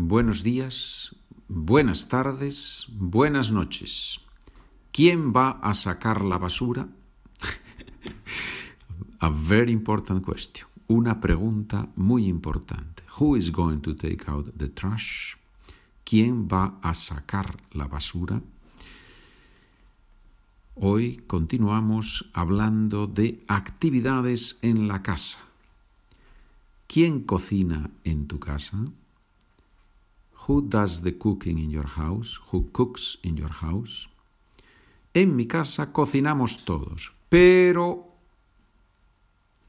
buenos días, buenas tardes, buenas noches. ¿Quién va a sacar la basura? a very important question. Una pregunta muy importante. Who is going to take out the trash? ¿Quién va a sacar la basura? Hoy continuamos hablando de actividades en la casa. ¿Quién cocina en tu casa? Who does the cooking in your house? Who cooks in your house? En mi casa cocinamos todos, pero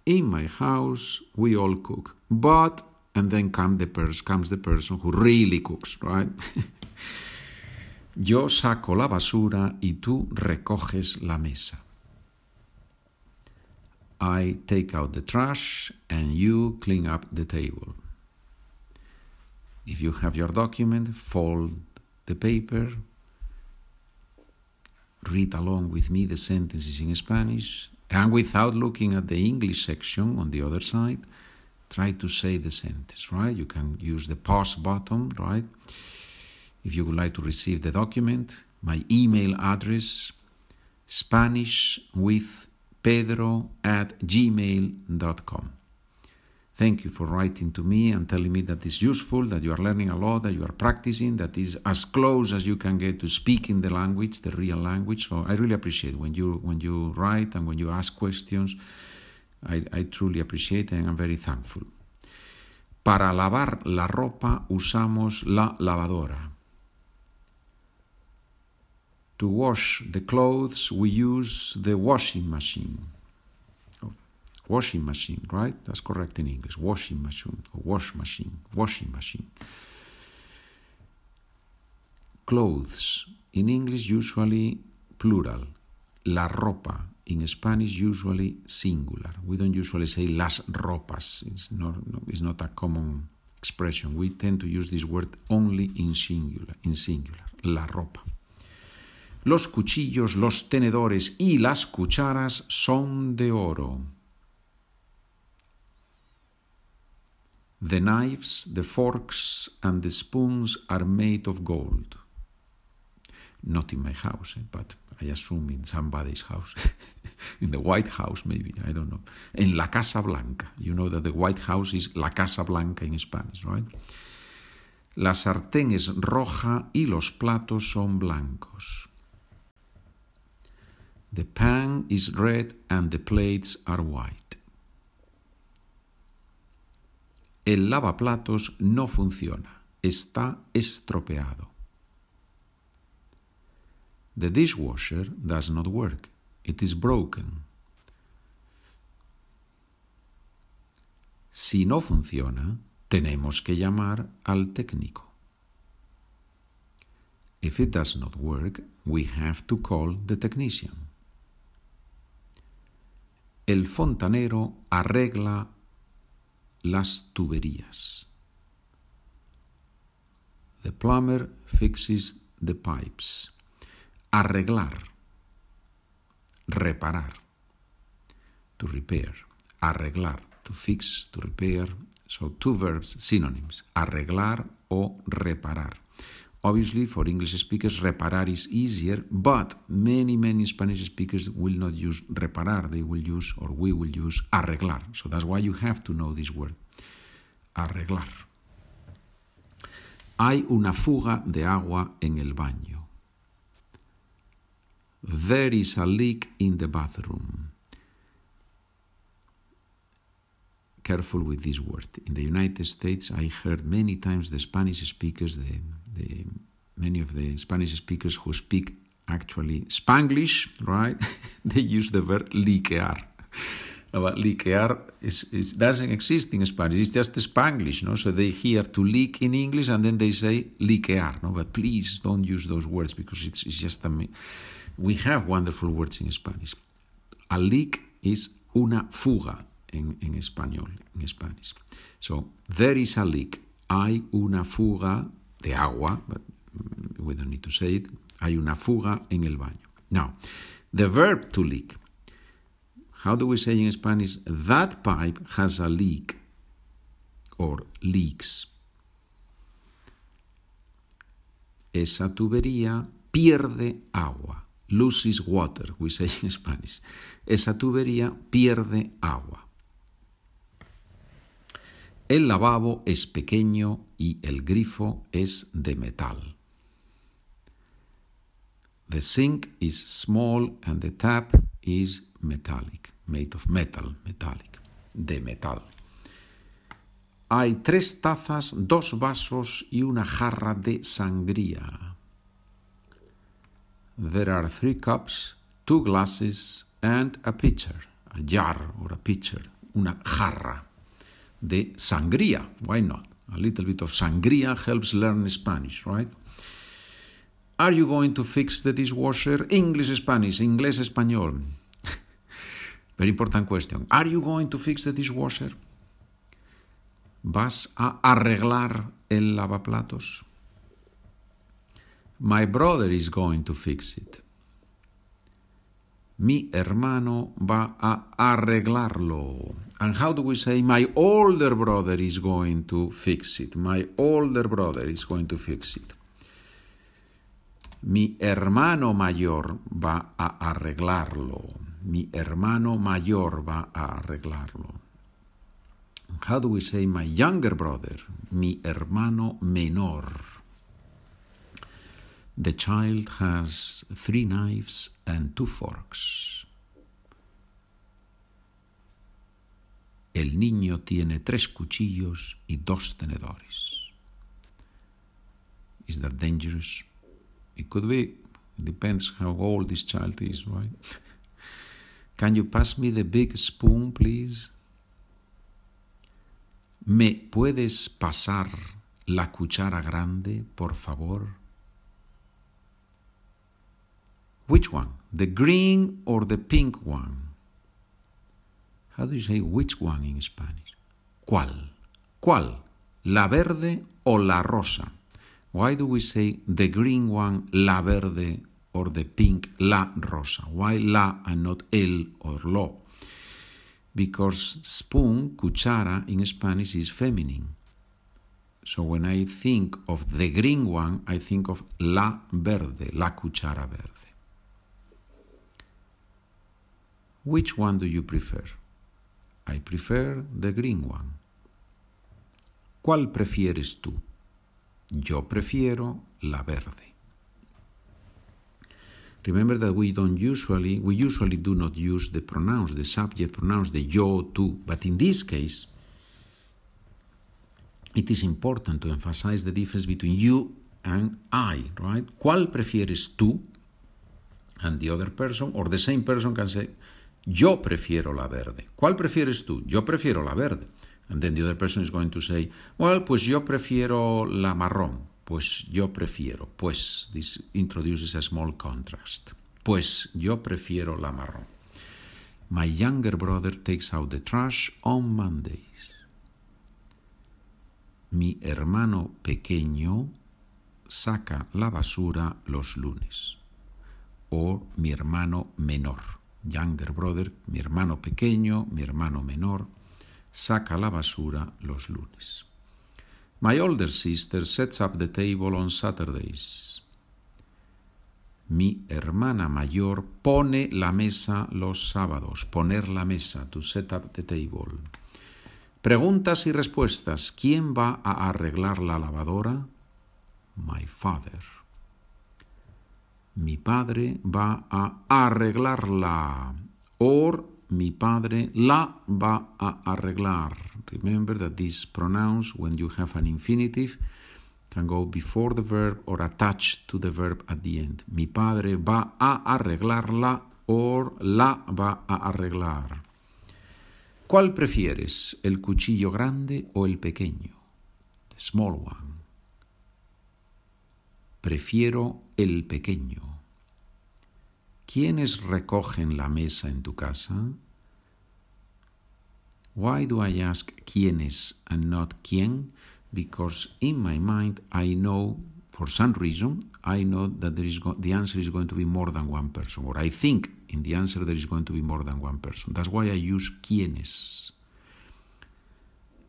in my house we all cook. But and then come the pers comes the person who really cooks, right? Yo saco la basura y tú recoges la mesa. I take out the trash and you clean up the table. If you have your document, fold the paper, read along with me the sentences in Spanish, and without looking at the English section on the other side, try to say the sentence, right? You can use the pause button, right? If you would like to receive the document, my email address, Spanish with pedro at gmail.com. Thank you for writing to me and telling me that it's useful, that you are learning a lot, that you are practicing, that is as close as you can get to speaking the language, the real language. So I really appreciate when you when you write and when you ask questions. I, I truly appreciate and I'm very thankful. Para lavar la ropa usamos la lavadora. To wash the clothes, we use the washing machine. Washing machine, right? That's correct in English. Washing machine, wash machine, washing machine. Clothes, in English, usually plural. La ropa, in Spanish, usually singular. We don't usually say las ropas. It's not, it's not a common expression. We tend to use this word only in singular. In singular, la ropa. Los cuchillos, los tenedores y las cucharas son de oro. The knives, the forks, and the spoons are made of gold. Not in my house, eh, but I assume in somebody's house. in the White House, maybe, I don't know. In la Casa Blanca. You know that the White House is la Casa Blanca in Spanish, right? La sartén es roja y los platos son blancos. The pan is red and the plates are white. El lavaplatos no funciona, está estropeado. The dishwasher does not work, it is broken. Si no funciona, tenemos que llamar al técnico. If it does not work, we have to call the technician. El fontanero arregla las tuberías. The plumber fixes the pipes. Arreglar. Reparar. To repair. Arreglar. To fix, to repair. So two verbs, synonyms. Arreglar o reparar. Obviously, for English speakers, reparar is easier, but many, many Spanish speakers will not use reparar. They will use, or we will use, arreglar. So that's why you have to know this word. Arreglar. Hay una fuga de agua en el baño. There is a leak in the bathroom. Careful with this word. In the United States, I heard many times the Spanish speakers, the the, many of the Spanish speakers who speak actually Spanglish, right? they use the verb liquear. But liquear is, is, doesn't exist in Spanish. It's just Spanglish, no? So they hear to leak in English and then they say liquear, no? But please don't use those words because it's, it's just a... We have wonderful words in Spanish. A leak is una fuga in, en español, en Spanish. So, there is a leak. Hay una fuga de agua, but we don't need to say it, hay una fuga en el baño. Now, the verb to leak. How do we say in Spanish? That pipe has a leak or leaks. esa tubería pierde agua. Loses water, we say in Spanish. Esa tubería pierde agua. El lavabo es pequeño y el grifo es de metal. The sink is small and the tap is metallic, made of metal, metallic, de metal. Hay tres tazas, dos vasos y una jarra de sangría. There are three cups, two glasses and a pitcher, a jar or a pitcher, una jarra de sangría. Why not? A little bit of sangría helps learn Spanish, right? Are you going to fix the dishwasher? English, Spanish, inglés, español. Very important question. Are you going to fix the dishwasher? ¿Vas a arreglar el lavaplatos? My brother is going to fix it. Mi hermano va a arreglarlo. And how do we say my older brother is going to fix it? My older brother is going to fix it. Mi hermano mayor va a arreglarlo. Mi hermano mayor va a arreglarlo. How do we say my younger brother? Mi hermano menor. The child has three knives and two forks. El niño tiene tres cuchillos y dos tenedores. Is that dangerous? It could be. It depends how old this child is, right? Can you pass me the big spoon, please? ¿Me puedes pasar la cuchara grande, por favor? Which one? The green or the pink one? How do you say which one in Spanish? ¿Cuál? ¿Cuál? ¿La verde o la rosa? Why do we say the green one, la verde, or the pink, la rosa? Why la and not el or lo? Because spoon, cuchara, in Spanish is feminine. So when I think of the green one, I think of la verde, la cuchara verde. Which one do you prefer? I prefer the green one. ¿Cuál prefieres tú? Yo prefiero la verde. Remember that we don't usually, we usually do not use the pronouns, the subject pronouns, the yo, tú, but in this case, it is important to emphasize the difference between you and I, right? ¿Cuál prefieres tú? And the other person, or the same person can say, yo prefiero la verde. ¿Cuál prefieres tú? Yo prefiero la verde. And then the other person is going to say, well, pues yo prefiero la marrón. Pues yo prefiero. Pues this introduces a small contrast. Pues yo prefiero la marrón. My younger brother takes out the trash on Mondays. Mi hermano pequeño saca la basura los lunes. O mi hermano menor younger brother, mi hermano pequeño, mi hermano menor, saca la basura los lunes. My older sister sets up the table on Saturdays. Mi hermana mayor pone la mesa los sábados. Poner la mesa, to set up the table. Preguntas y respuestas. ¿Quién va a arreglar la lavadora? My father mi padre va a arreglarla. Or mi padre la va a arreglar. Remember that these pronouns, when you have an infinitive, can go before the verb or attached to the verb at the end. Mi padre va a arreglarla or la va a arreglar. ¿Cuál prefieres, el cuchillo grande o el pequeño? The small one. Prefiero el pequeño. ¿Quiénes recogen la mesa en tu casa? Why do I ask quiénes and not quién? Because in my mind I know, for some reason, I know that there is the answer is going to be more than one person, or I think in the answer there is going to be more than one person. That's why I use quiénes.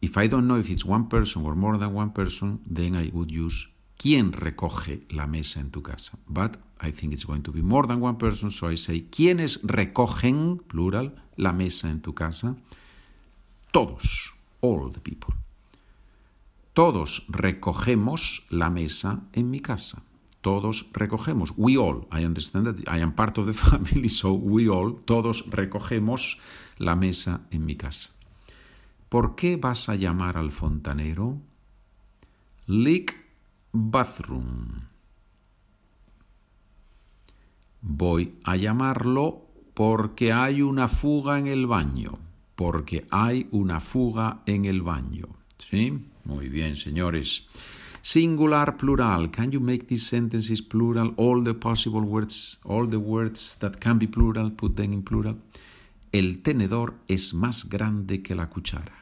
If I don't know if it's one person or more than one person, then I would use ¿Quién recoge la mesa en tu casa? But I think it's going to be more than one person, so I say, ¿quiénes recogen, plural, la mesa en tu casa? Todos, all the people. Todos recogemos la mesa en mi casa. Todos recogemos. We all. I understand that I am part of the family, so we all. Todos recogemos la mesa en mi casa. ¿Por qué vas a llamar al fontanero? Leak bathroom. Voy a llamarlo porque hay una fuga en el baño. Porque hay una fuga en el baño. ¿Sí? Muy bien, señores. Singular, plural. Can you make these sentences plural? All the possible words, all the words that can be plural, put them in plural. El tenedor es más grande que la cuchara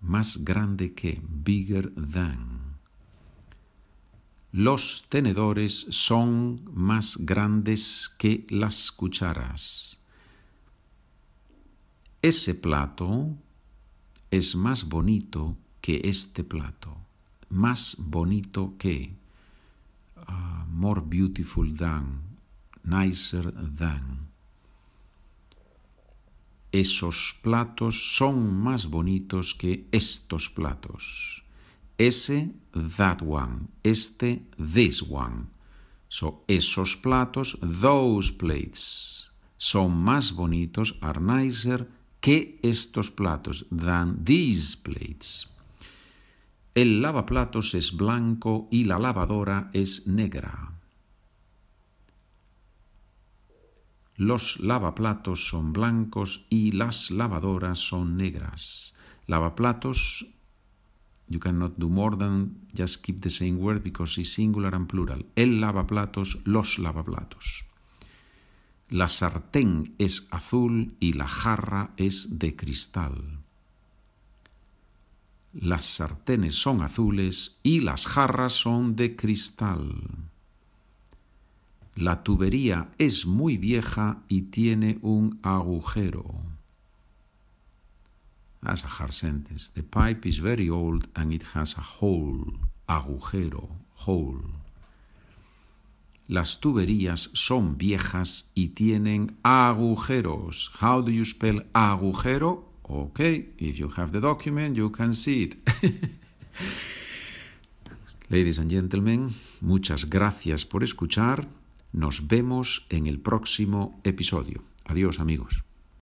más grande que, bigger than. Los tenedores son más grandes que las cucharas. Ese plato es más bonito que este plato, más bonito que, uh, more beautiful than, nicer than. Esos platos son más bonitos que estos platos. Ese, that one. Este, this one. So, esos platos, those plates, son más bonitos, are nicer, que estos platos, than these plates. El lavaplatos es blanco y la lavadora es negra. Los lavaplatos son blancos y las lavadoras son negras. Lavaplatos, you cannot do more than just keep the same word because it's singular and plural. El lavaplatos, los lavaplatos. La sartén es azul y la jarra es de cristal. Las sartenes son azules y las jarras son de cristal. La tubería es muy vieja y tiene un agujero. That's sentence. The pipe is very old and it has a hole. Agujero, hole. Las tuberías son viejas y tienen agujeros. How do you spell agujero? Okay, if you have the document, you can see it. Ladies and gentlemen, muchas gracias por escuchar. Nos vemos en el próximo episodio. Adiós amigos.